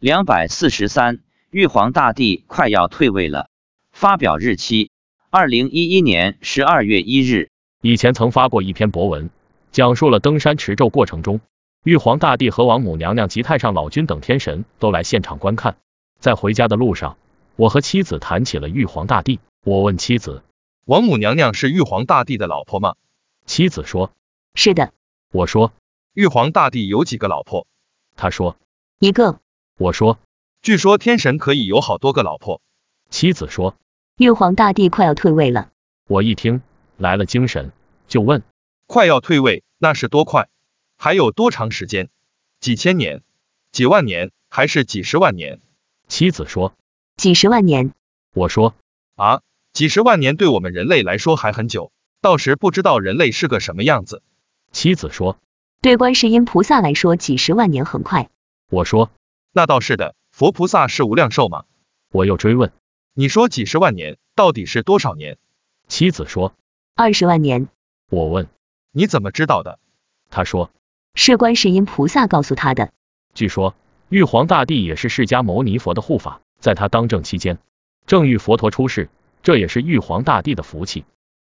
两百四十三，玉皇大帝快要退位了。发表日期：二零一一年十二月一日。以前曾发过一篇博文，讲述了登山持咒过程中，玉皇大帝和王母娘娘及太上老君等天神都来现场观看。在回家的路上，我和妻子谈起了玉皇大帝。我问妻子：“王母娘娘是玉皇大帝的老婆吗？”妻子说：“是的。”我说：“玉皇大帝有几个老婆？”他说：“一个。”我说：“据说天神可以有好多个老婆。”妻子说：“玉皇大帝快要退位了。”我一听来了精神，就问：“快要退位，那是多快？还有多长时间？几千年、几万年，还是几十万年？”妻子说：“几十万年。”我说：“啊，几十万年对我们人类来说还很久，到时不知道人类是个什么样子。”妻子说：“对观世音菩萨来说，几十万年很快。”我说：“那倒是的，佛菩萨是无量寿吗。”我又追问：“你说几十万年，到底是多少年？”妻子说：“二十万年。”我问：“你怎么知道的？”他说：“是观世音菩萨告诉他的。”据说玉皇大帝也是释迦牟尼佛的护法，在他当政期间，正遇佛陀出世，这也是玉皇大帝的福气。